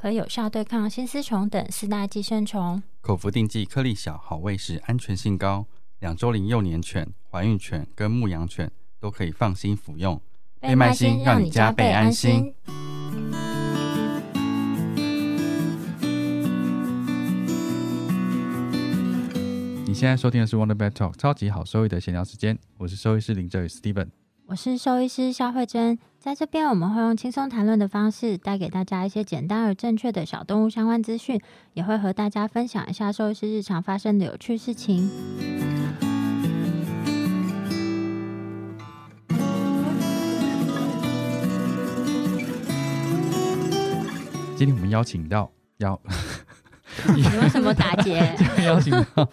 可有效对抗新丝虫等四大寄生虫。口服定剂，颗粒小，好喂食，安全性高。两周龄幼年犬、怀孕犬跟牧羊犬都可以放心服用。倍麦心让你加倍安心。你现在收听的是 Wonder Pet Talk 超级好收益的闲聊时间，我是兽医师林哲宇 Steven，我是兽医师肖慧珍，在这边我们会用轻松谈论的方式，带给大家一些简单而正确的小动物相关资讯，也会和大家分享一下兽医师日常发生的有趣事情。今天我们邀请到邀，你为什么打结？邀请到。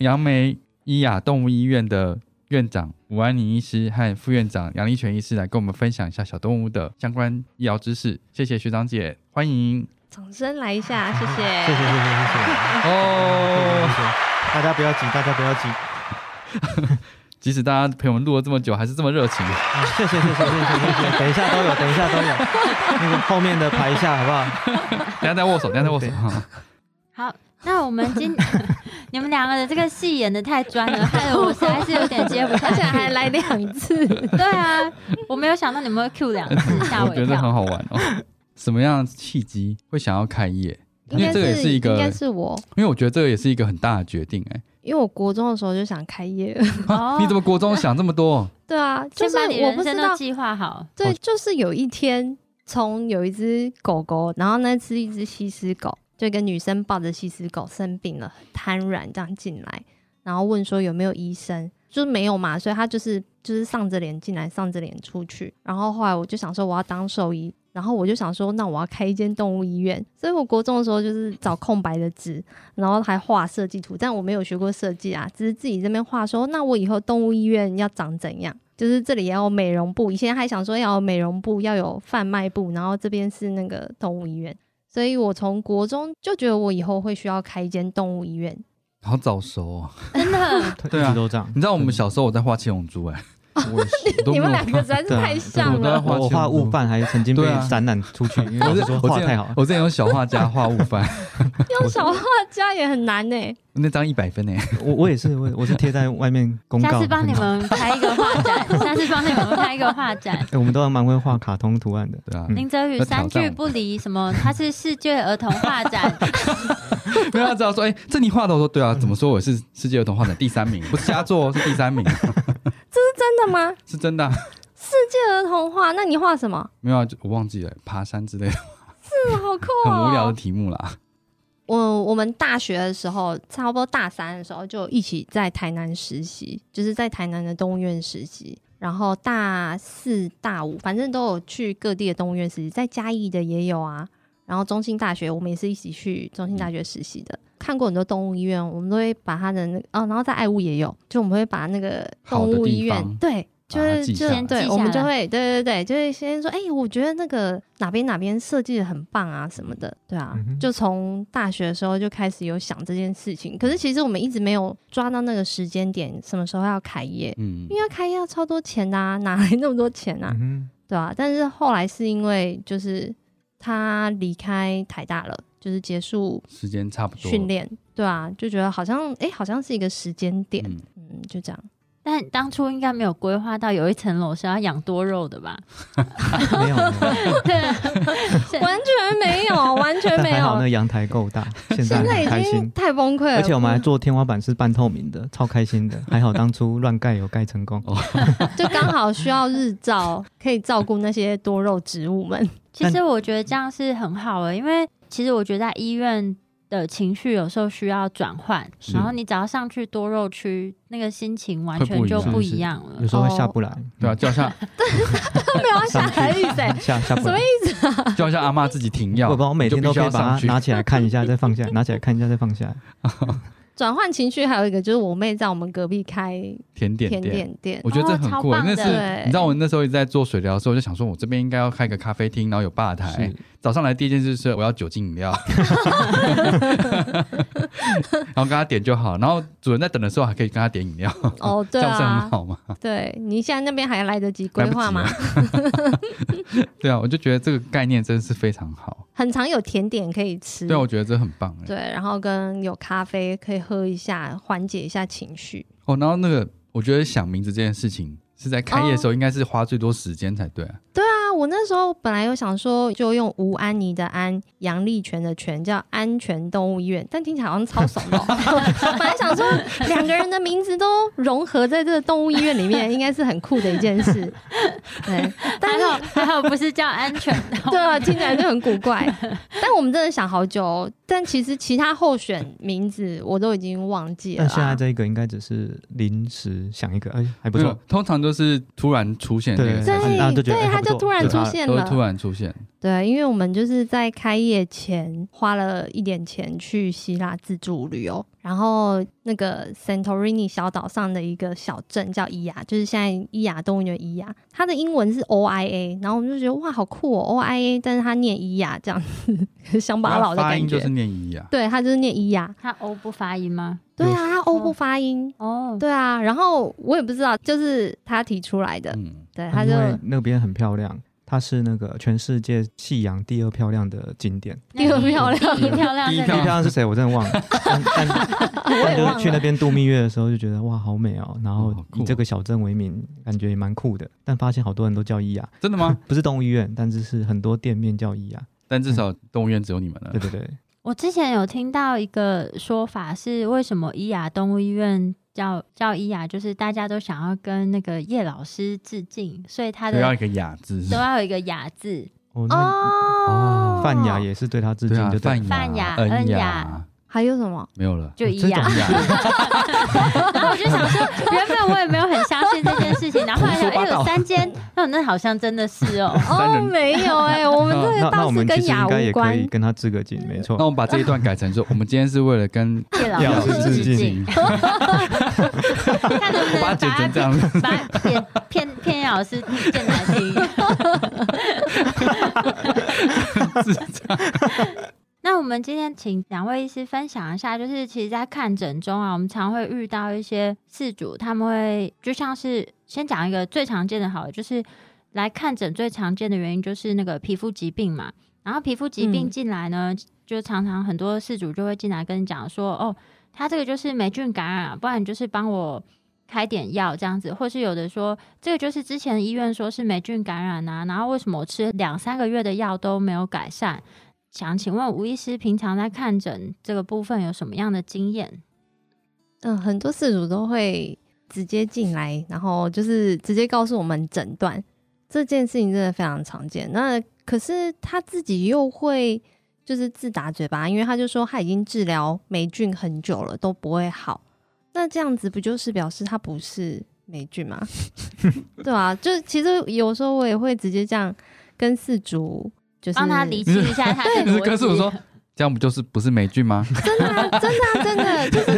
杨梅伊雅动物医院的院长吴安妮医师和副院长杨立全医师来跟我们分享一下小动物的相关医疗知识。谢谢学长姐，欢迎！掌声来一下，谢谢，谢谢，谢谢，谢谢。哦，大家不要急，大家不要急。即使大家陪我们录了这么久，还是这么热情。谢谢，谢谢，谢谢，谢谢。等一下都有，等一下都有。那个后面的排一下好不好？等下再握手，等下再握手。好。那我们今 你们两个的这个戏演的太专了，害得我实在是有点接不下去，还来两次。对啊，我没有想到你们会 Q 两次，吓我觉得很好玩哦。什么样契机会想要开业？因为这个也是一个，应该是我。因为我觉得这个也是一个很大的决定哎。因为我国中的时候就想开业。你怎么国中想这么多？对啊，就是我不知道计划好。对，就是有一天从有一只狗狗，然后那是一只西施狗。就一个女生抱着西施狗生病了，瘫软这样进来，然后问说有没有医生，就是没有嘛，所以她就是就是丧着脸进来，丧着脸出去。然后后来我就想说我要当兽医，然后我就想说那我要开一间动物医院。所以我国中的时候就是找空白的纸，然后还画设计图，但我没有学过设计啊，只是自己这边画说那我以后动物医院要长怎样，就是这里要有美容部，以前还想说要有美容部，要有贩卖部，然后这边是那个动物医院。所以我从国中就觉得我以后会需要开一间动物医院，好早熟哦，真的，对啊，都这样。你知道我们小时候我在画七龙珠哎。你们两个实在是太像了。我画悟饭还曾经被展览出去，因为我是说画太好。我之前有小画家画悟饭，用小画家也很难呢。那张一百分呢？我我也是，我我是贴在外面公告。下次帮你们开一个画展，下次帮你们开一个画展。我们都要蛮会画卡通图案的，对啊。林泽宇三句不离，什么？他是世界儿童画展。没有知道说，哎，这你画的，我说对啊。怎么说我是世界儿童画展第三名？不是佳作，是第三名。这是真的吗？是真的。世界儿童画？那你画什么？没有啊，我忘记了，爬山之类的。是好酷哦。很无聊的题目啦。我我们大学的时候，差不多大三的时候，就一起在台南实习，就是在台南的动物园实习。然后大四、大五，反正都有去各地的动物园实习，在嘉义的也有啊。然后中兴大学，我们也是一起去中兴大学实习的。看过很多动物医院，我们都会把它的那哦，然后在爱物也有，就我们会把那个动物医院对。就是就对，我们就会对对对，就会先说，哎，我觉得那个哪边哪边设计的很棒啊什么的，对啊，就从大学的时候就开始有想这件事情。可是其实我们一直没有抓到那个时间点，什么时候要开业？嗯，因为要开业要超多钱呐，哪来那么多钱啊？对啊，但是后来是因为就是他离开台大了，就是结束时间差不多训练，对啊，就觉得好像哎，好像是一个时间点，嗯，就这样。但当初应该没有规划到有一层楼是要养多肉的吧？没有，对，完全没有，完全没有。那阳台够大，现在已经太崩溃了。而且我们还做天花板是半透明的，超开心的。还好当初乱盖有盖成功，就刚好需要日照，可以照顾那些多肉植物们。其实我觉得这样是很好的，因为其实我觉得在医院。的情绪有时候需要转换，然后你只要上去多肉区，那个心情完全就不一样了有。时候会下不来，对啊，叫下，对没有要下来的意思、欸，下下不来。就好像 阿妈自己停药，我不，我每天都可要上去它拿起来看一下，再放下，拿起来看一下，再放下来。转换情绪还有一个就是我妹在我们隔壁开甜甜点店。点店，我觉得这很酷，那是你知道我那时候一直在做水疗的时候，我就想说，我这边应该要开个咖啡厅，然后有吧台是。早上来第一件事是我要酒精饮料，然后跟他点就好。然后主人在等的时候还可以跟他点饮料，哦，这对啊样是很，好吗？对你现在那边还来得及规划吗了？对啊，我就觉得这个概念真是非常好。很常有甜点可以吃，对啊，我觉得这很棒哎。对，然后跟有咖啡可以喝一下，缓解一下情绪。哦，然后那个我觉得想名字这件事情是在开业的时候应该是花最多时间才对啊。啊，我那时候本来有想说，就用吴安妮的安，杨丽泉的泉，叫安全动物医院，但听起来好像超怂的、哦。本来想说两个人的名字都融合在这个动物医院里面，应该是很酷的一件事。对，但还好还好不是叫安全的，对啊，听起来就很古怪。但我们真的想好久哦，但其实其他候选名字我都已经忘记了啊。但现在这一个应该只是临时想一个，哎，还不错。通常都是突然出现这对对对，哎还不错它就突然就它出现了，都突然出现。对，因为我们就是在开业前花了一点钱去希腊自助旅游，然后那个 Santorini 小岛上的一个小镇叫伊雅，就是现在伊雅动物园伊雅，它的英文是 O I A，然后我们就觉得哇好酷哦 O I A，但是它念伊雅这样子，乡巴佬的感觉。发音就是念伊雅。对，它就是念伊雅。它 O 不发音吗？对啊，它 O 不发音。哦，对啊，然后我也不知道，就是他提出来的。嗯，对，他就那边很漂亮，它是那个全世界夕阳第二漂亮的景点。第二漂亮第一漂亮第一漂？亮是谁？我真的忘了。但就是去那了。边度蜜月的时候，就觉得哇，好美哦。然后以这个小镇为名，感觉也蛮酷的。但发现好多人都叫伊雅，真的吗？不是动物医院，但只是很多店面叫伊雅。但至少动物院只有你们了对。对对，我之前有听到一个说法是，为什么伊雅动物医院叫叫伊雅，就是大家都想要跟那个叶老师致敬，所以他的都要一个雅字，都要有一个雅字。哦，那哦，范雅也是对他致敬，就。范范雅恩恩雅雅，还有什么？没有了，就伊雅，然后我就想说，原本我也没有很相信这件事情，然后后来有三间，那那好像真的是哦。哦，没有哎、我们 这个倒是跟雅无应该也可以关。跟他致个敬，没错那。我们把这一段改成说，我们今天是为了跟叶老师致敬，敬 看能不能把它剪成这样子。把它骗骗骗叶老师见难听。那我们今天请两位医师分享一下，就是其实，在看诊中啊，我们常会遇到一些事主，他们会就像是先讲一个最常见的，好了，就是来看诊最常见的原因就是那个皮肤疾病嘛。然后皮肤疾病嗯进来呢，就常常很多事主就会进来跟你讲说，哦，他这个就是霉菌感染啊，不然你就是帮我开点药这样子，或是有的说这个就是之前医院说是霉菌感染啊，然后为什么我吃两三个月的药都没有改善？想请问吴医师平常在看诊这个部分有什么样的经验？嗯，很多事主都会直接进来，然后就是直接告诉我们诊断这件事情，真的非常常见。那可是他自己又会就是自打嘴巴，因为他就说他已经治疗霉菌很久了都不会好，那这样子不就是表示他不是霉菌吗？对啊，就其实有时候我也会直接这样跟事主。就是帮他理清一下他的 你是逻辑。跟师傅说，这样不就是不是美剧吗？真的啊，真的啊，真的就是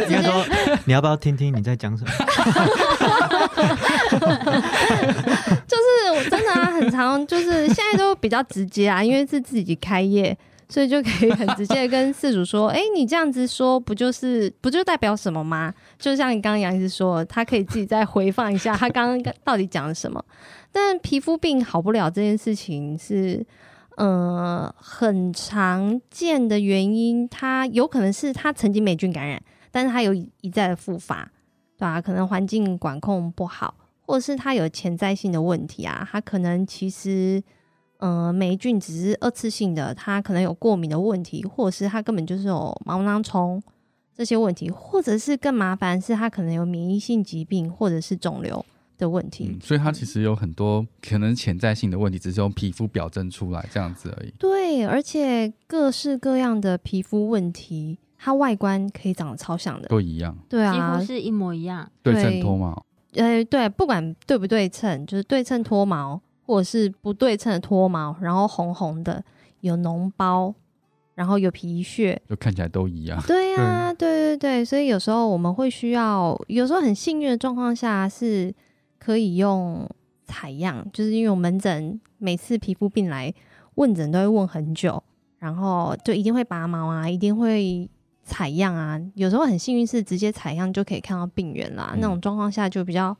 你要不要听听你在讲什么？就是我真的啊，很常就是现在都比较直接啊，因为是自己开业，所以就可以很直接地跟事主说：“哎、你这样子说，不就是不就代表什么吗？”就像你刚刚杨医师说，他可以自己再回放一下他刚刚到底讲了什么。但皮肤病好不了这件事情是。呃，很常见的原因，它有可能是他曾经霉菌感染，但是他有一再的复发，对吧、可能环境管控不好，或者是他有潜在性的问题啊，他可能其实，呃，霉菌只是二次性的，他可能有过敏的问题，或者是他根本就是有毛囊虫这些问题，或者是更麻烦是他可能有免疫性疾病或者是肿瘤的问题。嗯，所以它其实有很多可能潜在性的问题，只是用皮肤表征出来这样子而已。对，而且各式各样的皮肤问题它外观可以长得超像的。都一样，对啊几乎啊，是一模一样。对对称脱毛，呃，对，不管对不对称，就是对称脱毛，或者是不对称的脱毛，然后红红的，有脓包，然后有皮屑，就看起来都一样。对呀、对对对，所以有时候我们会需要，有时候很幸运的状况下是可以用采样，就是因为我门诊每次皮肤病来问诊都会问很久，然后就一定会拔毛啊，一定会采样啊，有时候很幸运是直接采样就可以看到病源啦，嗯那种状况下就比较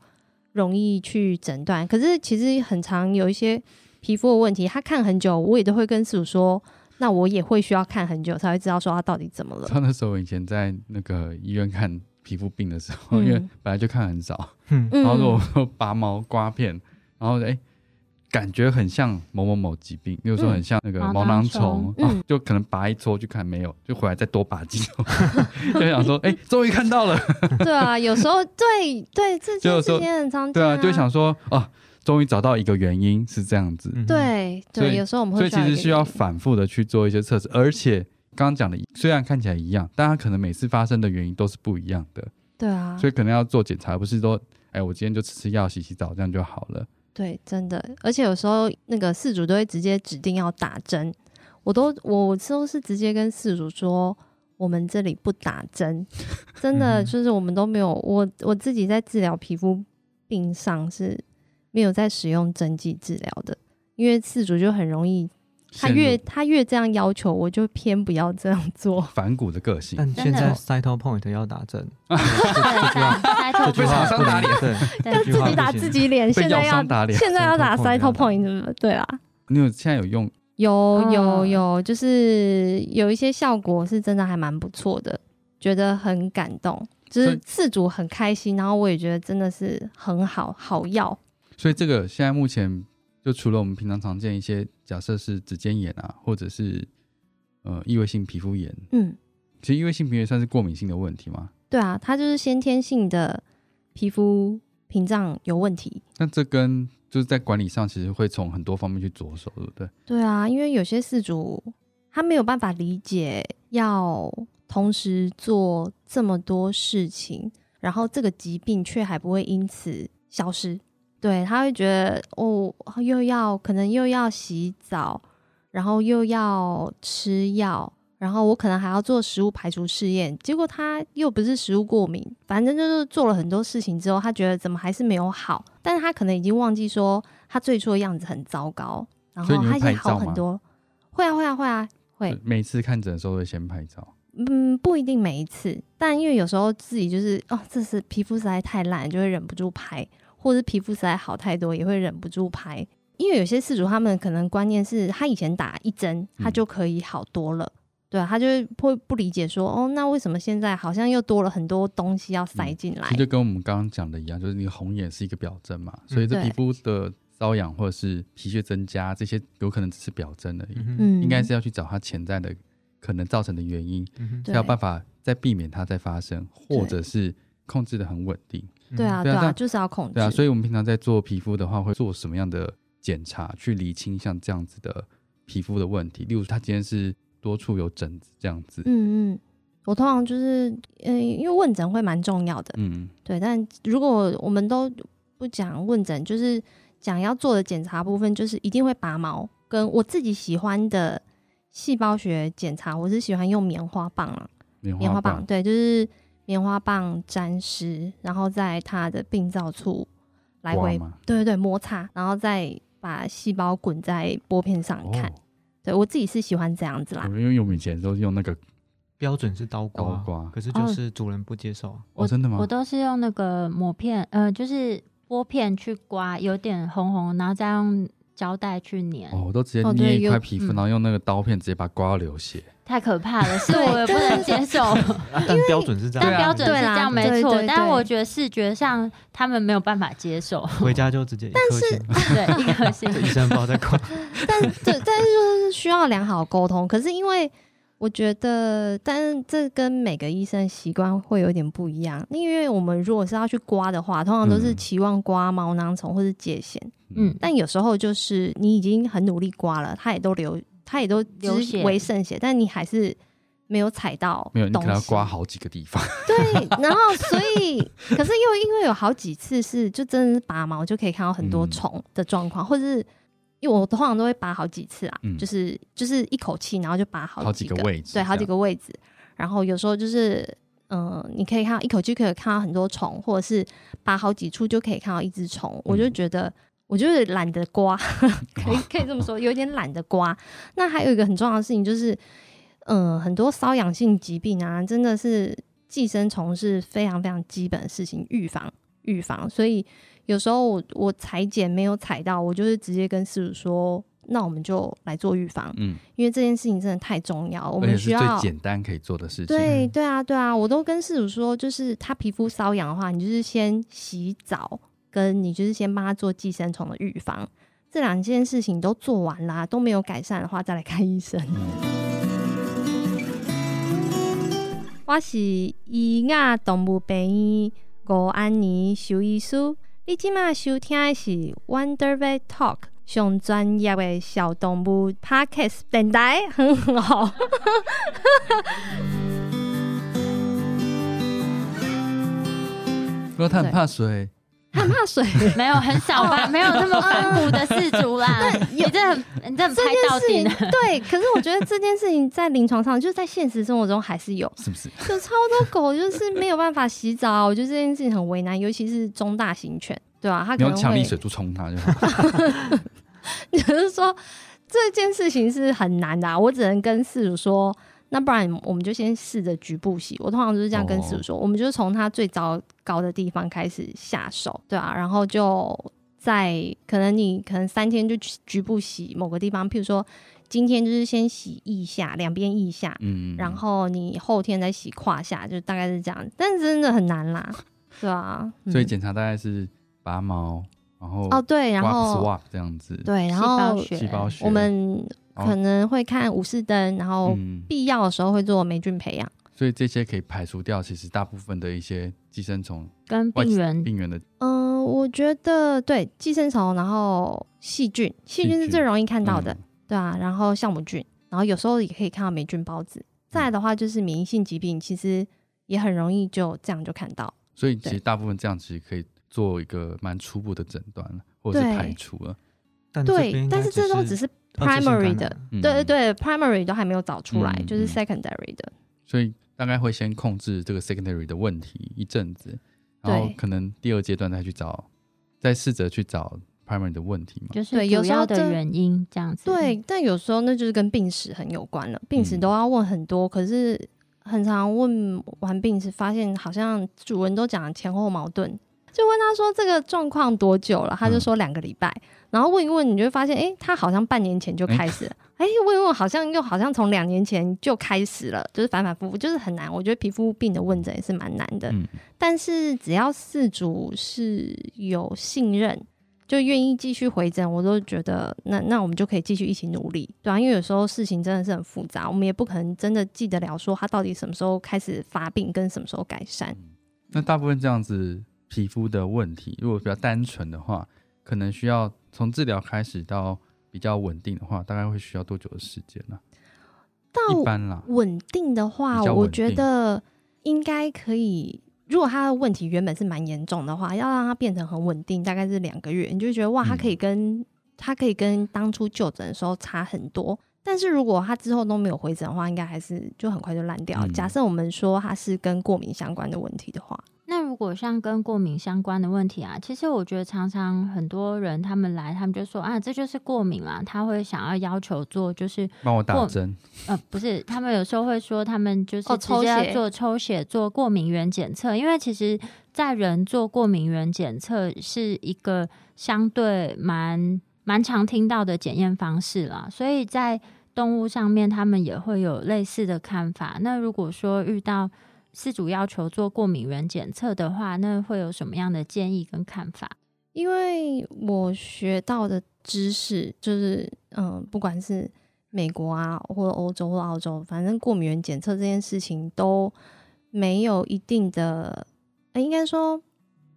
容易去诊断。可是其实很常有一些皮肤的问题，他看很久，我也都会跟师傅说。那我也会需要看很久才会知道说他到底怎么了。他那时候以前在那个医院看皮肤病的时候，嗯。因为本来就看很少，然后如果说拔毛刮片，然后哎、感觉很像某某某疾病，比如说很像那个毛毛囊囊虫，就可能拔一撮去看没有，就回来再多拔几撮，就想说哎，终于看到了，对啊，有时候对对这件就有时候事情很常见、对啊，就想说哦，终于找到一个原因是这样子，嗯，对对，所以有时候我们会所以其实需要反复的去做一些测试，而且刚刚讲的虽然看起来一样，但它可能每次发生的原因都是不一样的，对啊，所以可能要做检查，而不是说哎，我今天就吃吃药、洗洗澡这样就好了。对，真的，而且有时候那个事主都会直接指定要打针，我都我都是直接跟事主说，我们这里不打针，真的嗯。就是我们都没有，我我自己在治疗皮肤病上是没有在使用针剂治疗的，因为事主就很容易，他越他越这样要求，我就偏不要这样做。反骨的个性，但现在 Cyto Point 要打针，对 这句话被打脸能对，自己打自己脸，现在要商打脸。现在要打 Cyto Point 对对啦，你有现在有用有有嗯有，就是有一些效果是真的还蛮不错的，觉得很感动，就是所以事主很开心，然后我也觉得真的是很好好药。所以这个现在目前就除了我们平常常见一些，假设是指尖炎啊，或者是呃异位性皮肤炎，嗯，其实异位性皮肤炎算是过敏性的问题吗？对啊，它就是先天性的皮肤屏障有问题。那这跟就是在管理上，其实会从很多方面去着手，对不对？对啊，因为有些事主他没有办法理解要同时做这么多事情，然后这个疾病却还不会因此消失。对，他会觉得哦，又要可能又要洗澡，然后又要吃药，然后我可能还要做食物排除试验，结果他又不是食物过敏，反正就是做了很多事情之后，他觉得怎么还是没有好，但是他可能已经忘记说他最初的样子很糟糕，然后他已经好很多。会啊会啊会啊会，每次看诊的时候会先拍照，嗯，不一定每一次，但因为有时候自己就是哦，这是皮肤实在太烂，就会忍不住拍，或者是皮肤实在好太多，也会忍不住拍。因为有些事主他们可能观念是他以前打一针，他嗯就可以好多了，对啊，他就会会不理解说哦，那为什么现在好像又多了很多东西要塞进来其实？就跟我们刚刚讲的一样，就是你红眼是一个表征嘛，所以这皮肤的瘙痒或者是皮屑增加，这些有可能只是表征而已，应该是要去找它潜在的可能造成的原因，嗯哼才有办法再避免它再发生，或者是控制的很稳定。对啊对啊，就是要控制。对啊，所以我们平常在做皮肤的话，会做什么样的检查去理清像这样子的皮肤的问题？例如，他今天是多处有疹子这样子，嗯嗯，我通常就是嗯、呃因为问诊会蛮重要的，嗯，对，但如果我们都不讲问诊，就是讲要做的检查部分，就是一定会拔毛。跟我自己喜欢的细胞学检查，我是喜欢用棉花棒啊，棉棉花棒，棒，对，就是棉花棒沾湿，然后在它的病灶处来回，对对对，摩擦，然后再把细胞滚在玻片上看。哦对我自己是喜欢这样子啦我。因为我们以前都是用那个标准是刀刀刮，刮，可是就是主人不接受啊。哦，真的吗我？都是用那个抹片，呃，就是玻片去刮，有点红红，然后再用胶带去粘，哦，我都直接捏一块皮肤，嗯然后用那个刀片直接把它刮到流血。太可怕了，是我不能接受。但标准是这样，但标准是对啦这样没错但我觉得视觉上他们没有办法接受。回家就直接一颗星，对，一颗星这医生不知道在刮。但这但是就是需要良好沟通。可是因为我觉得，但是这跟每个医生习惯会有点不一样。因为我们如果是要去刮的话，通常都是嗯期望刮毛囊虫或是疥癣，嗯，但有时候就是你已经很努力刮了，它也都流，它也都流血为渗血，但你还是没有踩到没有，你可能要刮好几个地方。对，然后所以，可是又因为有好几次是就真的是拔毛就可以看到很多嗯虫的状况，或者是因为我通常都会拔好几次啊，嗯就是就是一口气，然后就拔好好几几个位置对，好几个位置。然后有时候就是，嗯、你可以看到一口气可以看到很多虫，或者是拔好几处就可以看到一只虫，我就嗯觉得。我就是懒得刮，可以可以这么说，有点懒得刮。那还有一个很重要的事情就是，嗯、很多瘙痒性疾病啊，真的是寄生虫是非常非常基本的事情，预防预防。所以有时候我我裁剪没有裁到，我就是直接跟师主说，那我们就来做预防，嗯，因为这件事情真的太重要，我们需要最简单可以做的事情。对对啊，对啊，我都跟事主说，就是他皮肤瘙痒的话，你就是先洗澡，跟你就是先帮他做寄生虫的预防，这两件事情都做完啦，都没有改善的话，再来看医生。我是医雅动物病院吴安妮兽医师，你即马收听的是 Wonder Vet Talk。上专业的小动物 Podcast 电台，很好。不过他很怕水，很怕水。没有很少吧，没有那么反骨的事主啦。你这很你这很拍到底呢。对，可是我觉得这件事情在临床上，就是在现实生活中还是有，是不是？有超多狗就是没有办法洗澡啊，我觉得这件事情很为难，尤其是中大型犬，对吧、它你可能强力水柱冲它就好。就是说这件事情是很难的、啊，我只能跟事主说，那不然我们就先试着局部洗。我通常都是这样跟师傅说，我们就从它最糟糕的地方开始下手，对啊，然后就在可能你可能三天就局局部洗某个地方，譬如说今天就是先洗腋下两边腋下，嗯，然后你后天再洗胯下，就大概是这样，但是真的很难啦，对啊，嗯所以检查大概是拔毛，然后哦对，然后 swap 这样子，对，然后细胞学，我们哦可能会看武士灯，然后嗯，必要的时候会做霉菌培养。所以这些可以排除掉，其实大部分的一些寄生虫跟病原病原的，嗯、我觉得对寄生虫，然后细菌，细菌是最容易看到的，嗯对啊，然后酵母菌，然后有时候也可以看到霉菌孢子。再来的话就是免疫性疾病，其实也很容易就这样就看到。所以其实大部分这样其实可以做一个蛮初步的诊断了，或者是排除了。但对，但是这都只是 primary 的对对对，primary 都还没有找出来，就是 secondary 的。所以大概会先控制这个 secondary 的问题一阵子，然后可能第二阶段再去找，再试着去找 primary 的问题嘛。就是对有主要的原因这样子。对，但有时候那就是跟病史很有关了，病史嗯都要问很多，可是很常问完病史，发现好像主人都讲前后矛盾，就问他说这个状况多久了，他就嗯。说两个礼拜，然后问一问，你就会发现，诶，他好像半年前就开始了，诶，问一问好像又好像从两年前就开始了，就是反反复复，就是很难。我觉得皮肤病的问诊也是蛮难的，嗯，但是只要事主是有信任，就愿意继续回诊，我都觉得那那我们就可以继续一起努力，对啊，因为有时候事情真的是很复杂，我们也不可能真的记得了说他到底什么时候开始发病跟什么时候改善。那大部分这样子皮肤的问题，如果比较单纯的话，可能需要从治疗开始到比较稳定的话，大概会需要多久的时间呢、到一般啦，稳定的话，我觉得应该可以。如果他的问题原本是蛮严重的话，要让他变成很稳定，大概是两个月，你就觉得哇，他嗯可以跟、他可以跟当初就诊的时候差很多。但是如果他之后都没有回诊的话，应该还是就很快就烂掉。嗯假设我们说他是跟过敏相关的问题的话，那如果像跟过敏相关的问题啊，其实我觉得常常很多人他们来，他们就说啊，这就是过敏啊，他会想要要求做就是帮我打针，呃，不是，他们有时候会说，他们就是哦直接要抽血做抽血、做过敏原检测，因为其实，在人做过敏原检测是一个相对蛮蛮常听到的检验方式啦，所以在动物上面，他们也会有类似的看法。那如果说遇到饲主要求做过敏原检测的话，那会有什么样的建议跟看法？因为我学到的知识就是，嗯，不管是美国啊，或者欧洲或澳洲，反正过敏原检测这件事情都没有一定的，呃应该说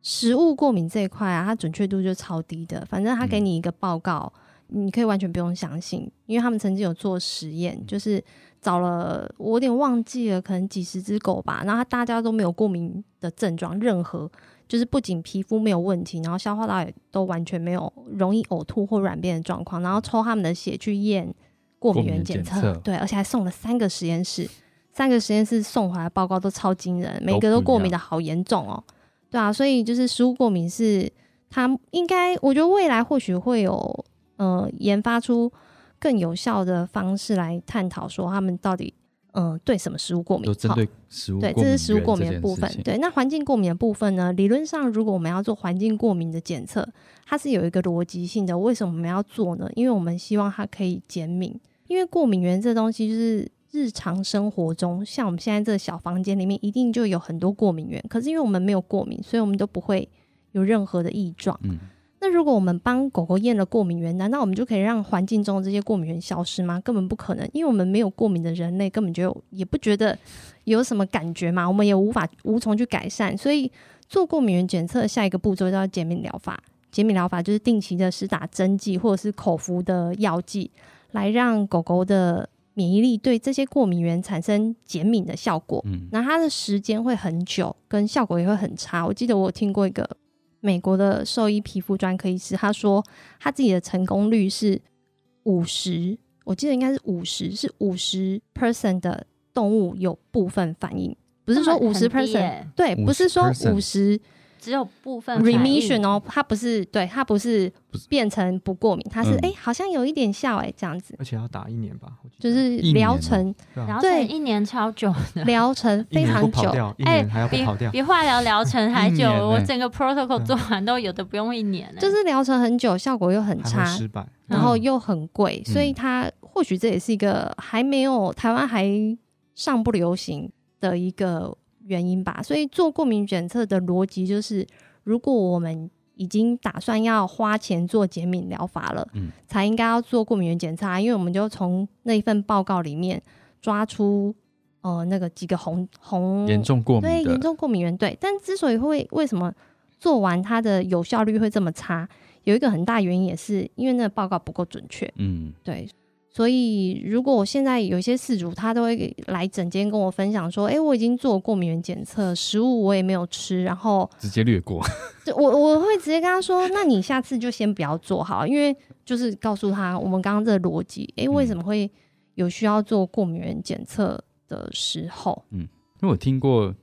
食物过敏这一块啊，它准确度就超低的。反正他给嗯你一个报告，你可以完全不用相信，因为他们曾经有做实验，就是找了我有点忘记了，可能几十只狗吧，然后大家都没有过敏的症状，任何就是不仅皮肤没有问题，然后消化道也都完全没有容易呕吐或软便的状况，然后抽他们的血去验过敏原检测，对，而且还送了三个实验室，三个实验室送回来报告都超惊人，每个都过敏的好严重哦，对啊，所以就是食物过敏是它应该，我觉得未来或许会有呃研发出更有效的方式来探讨说他们到底呃对什么食物过敏，都针对食物对，这是食物过敏的部分对，那环境过敏的部分呢？理论上，如果我们要做环境过敏的检测，它是有一个逻辑性的。为什么我们要做呢？因为我们希望它可以减敏。因为过敏源这东西就是日常生活中，像我们现在这个小房间里面，一定就有很多过敏源。可是因为我们没有过敏，所以我们都不会有任何的异状。嗯，那如果我们帮狗狗验了过敏源，难道我们就可以让环境中的这些过敏源消失吗？根本不可能，因为我们没有过敏的人类根本就也不觉得有什么感觉嘛，我们也无法无从去改善。所以做过敏源检测，下一个步骤叫减敏疗法。减敏疗法就是定期的施打针剂或者是口服的药剂，来让狗狗的免疫力对这些过敏源产生减敏的效果。嗯，那它的时间会很久，跟效果也会很差。我记得我有听过一个美国的兽医皮肤专科医师，他说他自己的成功率是五十，我记得应该是五十，是五十 percent 的动物有部分反应，不是说五十 percent，耶。对，不是说五十只有部分 remission 哦，它不是对，它不是变成不过敏，它是嗯。哎、好像有一点效哎、这样子，而且要打一年吧，就是疗程对啊。然后对。一年超久的，疗程非常久，哎比，比化疗疗程还久。我整个 protocol 做完都有的不用一年呢，就是疗程很久，效果又很差，失败。嗯然后又很贵，所以嗯它或许这也是一个还没有台湾还尚不流行的一个原因吧。所以做过敏检测的逻辑就是，如果我们已经打算要花钱做减敏疗法了，嗯才应该要做过敏原检查，因为我们就从那一份报告里面抓出呃那个几个红红严重过敏对，严重过敏源对，但之所以会为什么做完它的有效率会这么差，有一个很大原因也是因为那个报告不够准确。嗯，对，所以如果我现在有一些事主，他都会来整间跟我分享说，诶，我已经做过敏原检测，食物我也没有吃，然后直接略过。就我我会直接跟他说，那你下次就先不要做好，因为就是告诉他我们刚刚这个逻辑，诶，为什么会有需要做过敏原检测的时候？嗯因为我听过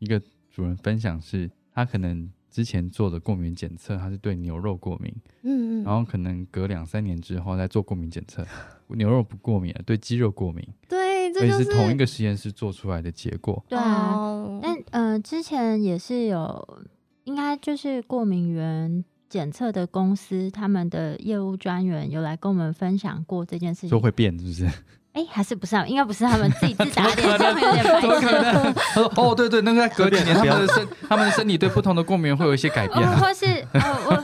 一个主人分享是，他可能之前做的过敏检测，他是对牛肉过敏，嗯嗯，然后可能隔两三年之后再做过敏检测，牛肉不过敏了，对鸡肉过敏，对，而这就是且同一个实验室做出来的结果。对啊，哦但呃，之前也是有，应该就是过敏源检测的公司，他们的业务专员有来跟我们分享过这件事情。说会变是不是？哎、还是不是他们？应该不是他们自己自打 脸，这样有点白怎么可。能？他说哦，对对，那个隔几年，他们的身他们的身体对不同的过敏源会有一些改变。或是哦，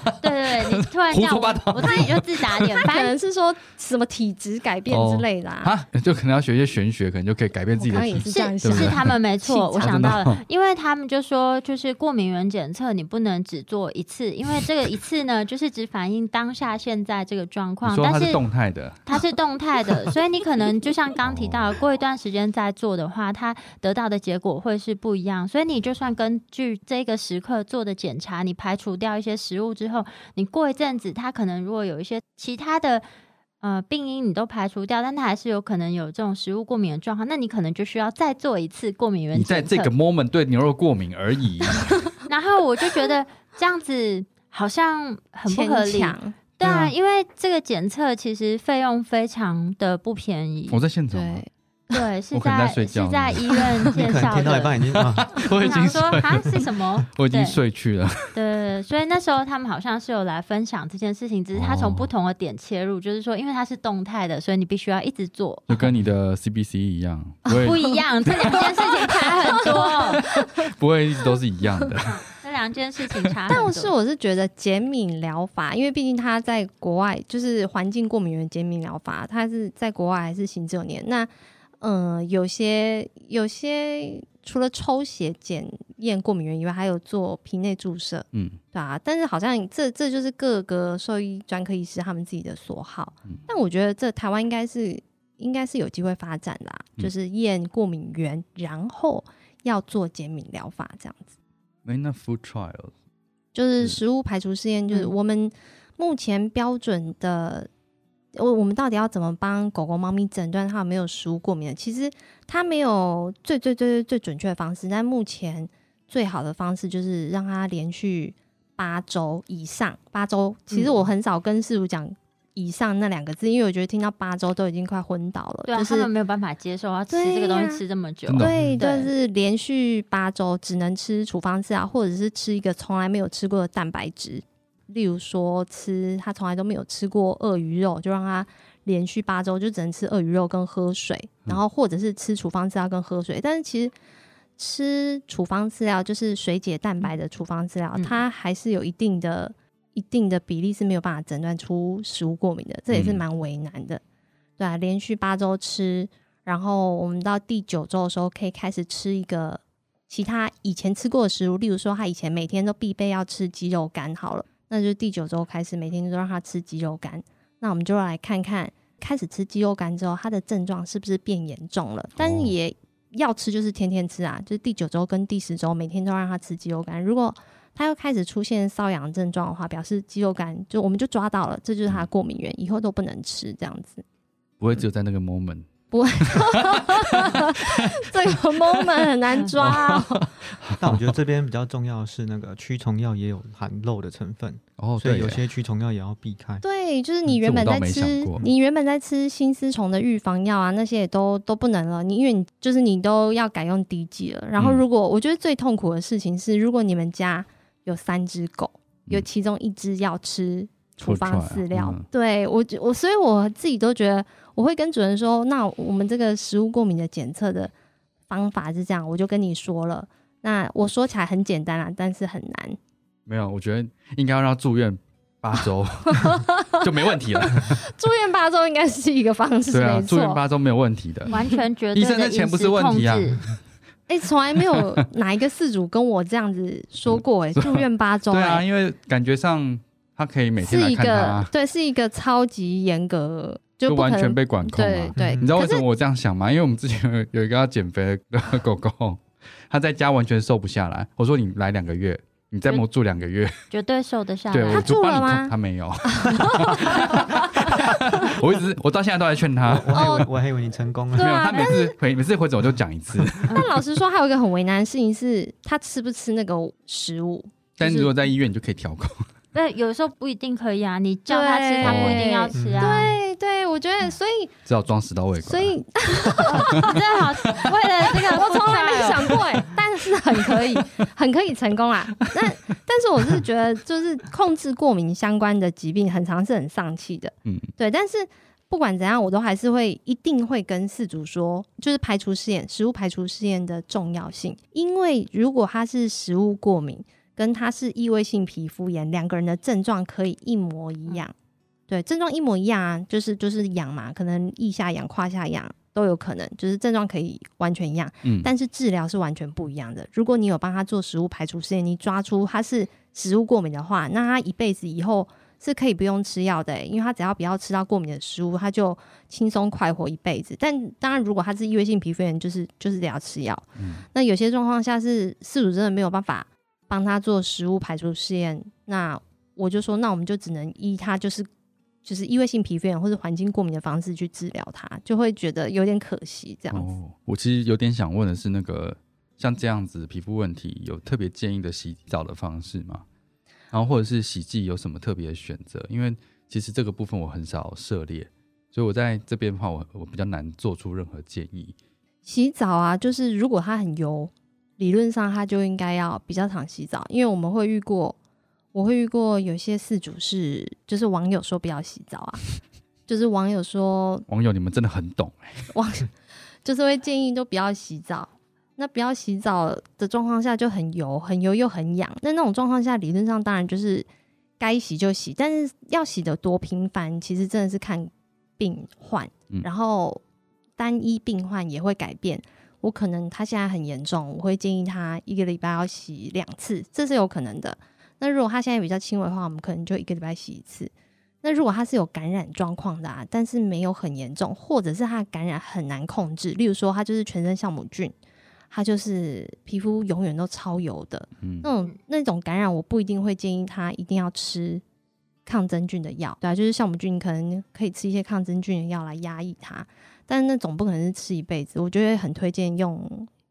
胡说八道我自己就自打脸。可反正能是说什么体质改变之类的啊。啊，就可能要学一些玄学，可能就可以改变自己的体质。是是他们没错，我想到了，因为他们就说，就是过敏原检测你不能只做一次，因为这个一次呢，就是只反映当下现在这个状况，但是动态的，它是动态的，所以你可能就像刚提到的，过一段时间再做的话，它得到的结果会是不一样。所以你就算根据这个时刻做的检查，你排除掉一些食物之后，你过一阵子，它可能如果有一些其他的。呃，病因你都排除掉，但它还是有可能有这种食物过敏的状况，那你可能就需要再做一次过敏原你在。这个 moment 对牛肉过敏而已。然后我就觉得这样子好像很不合理，对啊，因为这个检测其实费用非常的不便宜。我在现场，对，对，是在在睡觉是在医院你介绍可能听到一的。半已经啊，我已经说睡啊，是什么？我已经睡去了。对所以那时候他们好像是有来分享这件事情，只是他从哦不同的点切入，就是说，因为它是动态的，所以你必须要一直做。就跟你的 CBC 一样，不不一样，这两件事情差很多，不会一直都是一样的。这两件事情差。但是我是觉得减敏疗法，因为毕竟他在国外就是环境过敏源减敏疗法，他是在国外还是行之有年。那嗯、呃有些有些除了抽血检验过敏原以外，还有做皮内注射，嗯，对啊。但是好像这这就是各个兽医专科医师他们自己的所好。嗯但我觉得这台湾应该是应该是有机会发展啦，嗯就是验过敏源，然后要做减敏疗法这样子。没那 food trials 就是是食物排除试验，就是嗯我们目前标准的，我我们到底要怎么帮狗狗、猫咪诊断它有没有食物过敏的？其实它没有最最最最最准确的方式，但目前最好的方式就是让它连续八周以上，八周。其实嗯我很少跟师傅讲以上那两个字，因为我觉得听到八周都已经快昏倒了，对啊，就是他们没有办法接受要吃对这个东西吃这么久对，的对，就是连续八周只能吃处方饲料，或者是吃一个从来没有吃过的蛋白质，例如说吃他从来都没有吃过鳄鱼肉，就让他连续八周就只能吃鳄鱼肉跟喝水，然后或者是吃处方饲料跟喝水。但是其实吃处方饲料就是水解蛋白的处方饲料，嗯它还是有一定的一定的比例是没有办法诊断出食物过敏的，这也是嗯蛮为难的。对啊，连续八周吃，然后我们到第九周的时候可以开始吃一个其他以前吃过的食物，例如说他以前每天都必备要吃鸡肉干，好了，那就第九周开始每天都让他吃鸡肉干。那我们就来看看，开始吃鸡肉干之后，他的症状是不是变严重了？但也要吃，就是天天吃啊，就是第九周跟第十周每天都让他吃鸡肉干。如果他又开始出现瘙痒症状的话，表示鸡肉干就我们就抓到了，这就是他的过敏源，以后都不能吃这样子。不会只有在那个 moment。不会，这个 moment 很难抓、哦。但我觉得这边比较重要的是那个驱虫药也有含漏的成分，哦，所以有，些驱虫药也要避开。对，就是你原本在吃你原本在吃新丝虫的预防药啊，那些也都都不能了。你因为你就是你都要改用滴剂了。然后，嗯如果、我觉得最痛苦的事情是，如果你们家有三只狗，有嗯其中一只要吃处方饲料，嗯对我我所以我自己都觉得，我会跟主任说，那我们这个食物过敏的检测的方法是这样，我就跟你说了。那我说起来很简单啊，但是很难。没有，我觉得应该要让住院八周 就没问题了。住院八周应该是一个方式，对啊，住院。八周没有问题的。完全绝对医生的钱不是问题啊哎、从来没有哪一个事主跟我这样子说过、哎，住院八周、对啊，哎、因为感觉上他可以每天来是一个看他，对，是一个超级严格，就完全被管控嘛。对对。你知道为什么我这样想吗？因为我们之前有有一个要减肥的狗狗，它在家完全瘦不下来。我说你来两个月，你再给我住两个月，绝对瘦得下对，来我他。就帮你住了吗他。没有，我一直我到现在都在劝他。我还以哦为我还以为你成功了对。没有，啊他每次回每次回走我就讲一次，但老实说，还有一个很为难的事情是，他吃不吃那个食物？但是如果在医院你就可以调控。对，有时候不一定可以啊，你叫他吃，他不一定要吃啊。对对，我觉得，所以只好装食道胃管。所以 你真的好，为了这个，我从来没想过哎、但是很可以，很可以成功啊。那但是我是觉得，就是控制过敏相关的疾病，很常是很丧气的。嗯，对，但是不管怎样，我都还是会一定会跟饲主说，就是排除试验，食物排除试验的重要性。因为如果他是食物过敏，跟他是异位性皮肤炎，两个人的症状可以一模一样。对，症状一模一样啊，就是就是痒嘛，可能腋下痒、胯下痒都有可能，就是症状可以完全一样。嗯，但是治疗是完全不一样的。如果你有帮他做食物排除试验，你抓出他是食物过敏的话，那他一辈子以后是可以不用吃药的、欸因为他只要不要吃到过敏的食物，他就轻松快活一辈子。但当然，如果他是异位性皮肤炎，就是就是得要吃药。嗯那有些状况下是饲主真的没有办法帮他做食物排除试验，那我就说，那我们就只能依他就是。就是异位性皮肤炎或者环境过敏的方式去治疗他，就会觉得有点可惜这样子。哦，我其实有点想问的是，那个像这样子皮肤问题，有特别建议的洗澡的方式吗？然后或者是洗剂有什么特别的选择？因为其实这个部分我很少涉猎，所以我在这边的话，我我比较难做出任何建议。洗澡啊，就是如果它很油，理论上他就应该要比较常洗澡，因为我们会遇过，我会遇过有些事主是，就是网友说不要洗澡啊，就是网友说网友，你们真的很懂哎、网，就是会建议都不要洗澡。那不要洗澡的状况下就很油，很油又很痒。那那种状况下，理论上当然就是该洗就洗，但是要洗的多频繁，其实真的是看病患，嗯然后单一病患也会改变。我可能他现在很严重，我会建议他一个礼拜要洗两次，这是有可能的。那如果他现在比较轻微的话，我们可能就一个礼拜洗一次。那如果他是有感染状况的啊，但是没有很严重，或者是他的感染很难控制，例如说他就是全身酵母菌，他就是皮肤永远都超油的，嗯那种那种感染，我不一定会建议他一定要吃抗真菌的药，对啊，就是酵母菌可能可以吃一些抗真菌的药来压抑它，但那总不可能是吃一辈子，我觉得很推荐用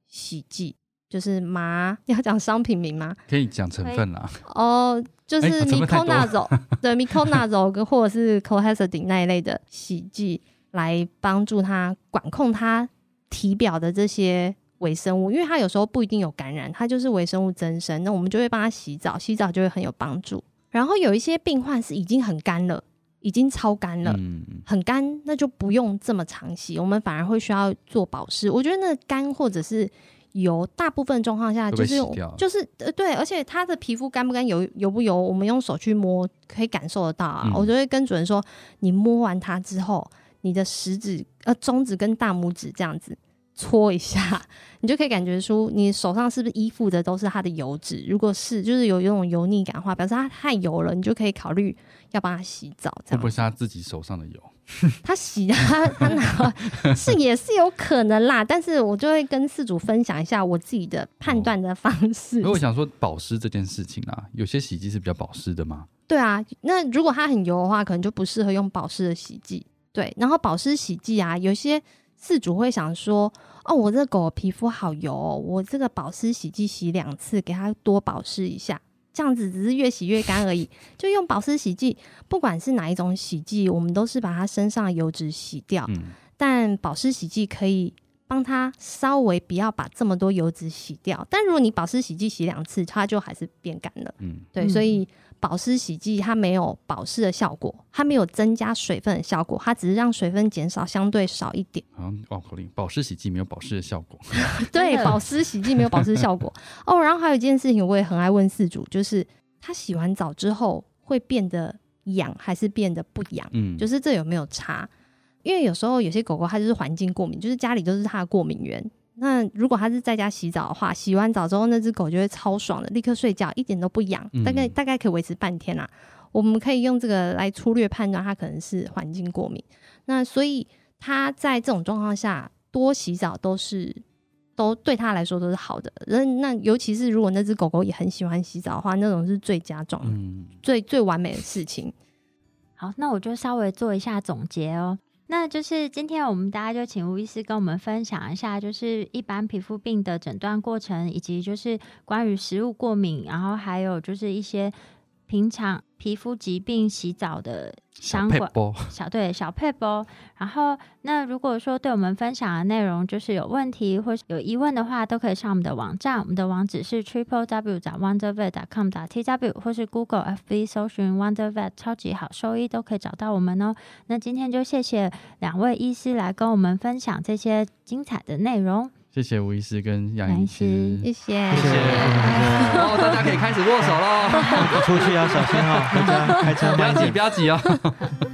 洗剂，就是麻，要讲商品名吗？可以讲成分啦。哦，就是哎成分太多了 miconazole，对 miconazole 跟或者是 cohexidine 那一类的洗剂，来帮助它管控它体表的这些微生物，因为它有时候不一定有感染，它就是微生物增生，那我们就会帮它洗澡，洗澡就会很有帮助。然后有一些病患是已经很干了，已经超干了，嗯，很干，那就不用这么常洗，我们反而会需要做保湿。我觉得那干或者是油，大部分状况下就是就是呃对，而且他的皮肤干不干、油油不油，我们用手去摸可以感受得到啊。嗯我就会跟主人说，你摸完它之后，你的食指、呃中指跟大拇指这样子。搓一下，你就可以感觉出你手上是不是依附的都是它的油脂。如果是，就是有有种油腻感的话，表示它太油了，你就可以考虑要帮它洗澡。这样会不会是他自己手上的油？他洗的，他他拿是也是有可能啦，但是我就会跟事主分享一下我自己的判断的方式因为。我想说保湿这件事情啊，有些洗剂是比较保湿的嘛。对啊，那如果它很油的话，可能就不适合用保湿的洗剂。对，然后保湿洗剂啊，有些事主会想说，哦，我这狗皮肤好油、哦，我这个保湿洗剂洗两次，给它多保湿一下。这样子只是越洗越干而已，就用保湿洗剂，不管是哪一种洗剂，我们都是把它身上的油脂洗掉。嗯，但保湿洗剂可以帮它稍微不要把这么多油脂洗掉。但如果你保湿洗剂洗两次，它就还是变干了。嗯，对，嗯所以保湿洗剂它没有保湿的效果，它没有增加水分的效果，它只是让水分减少相对少一点。好像绕口令，保湿洗剂没有保湿的效果。对，保湿洗剂没有保湿效果 哦。然后还有一件事情，我也很爱问四主，就是他洗完澡之后会变得痒还是变得不痒？嗯，就是这有没有差？因为有时候有些狗狗它就是环境过敏，就是家里都是它的过敏源。那如果它是在家洗澡的话，洗完澡之后那只狗就会超爽的，立刻睡觉，一点都不痒，嗯大概大概可以维持半天啦。我们可以用这个来粗略判断它可能是环境过敏。那所以它在这种状况下多洗澡都是都对它来说都是好的。那那尤其是如果那只狗狗也很喜欢洗澡的话，那种是最佳状、嗯，最最完美的事情。好，那我就稍微做一下总结哦。那就是今天我们大家就请吴医师跟我们分享一下，就是一般皮肤病的诊断过程，以及就是关于食物过敏，然后还有就是一些平常皮肤疾病洗澡的小相关 小对小配波然后那如果说对我们分享的内容就是有问题或是有疑问的话，都可以上我们的网站，我们的网址是 triple w 打 wondervet com 打 t w 或是 Google FB 搜寻 wondervet 超级好兽医都可以找到我们哦。那今天就谢谢两位医师来跟我们分享这些精彩的内容。谢谢吴医师跟杨医师师。谢谢，谢谢。哦，大家可以开始握手喽，出去要小心哦，大家开车不要急，慢点不。要挤哦。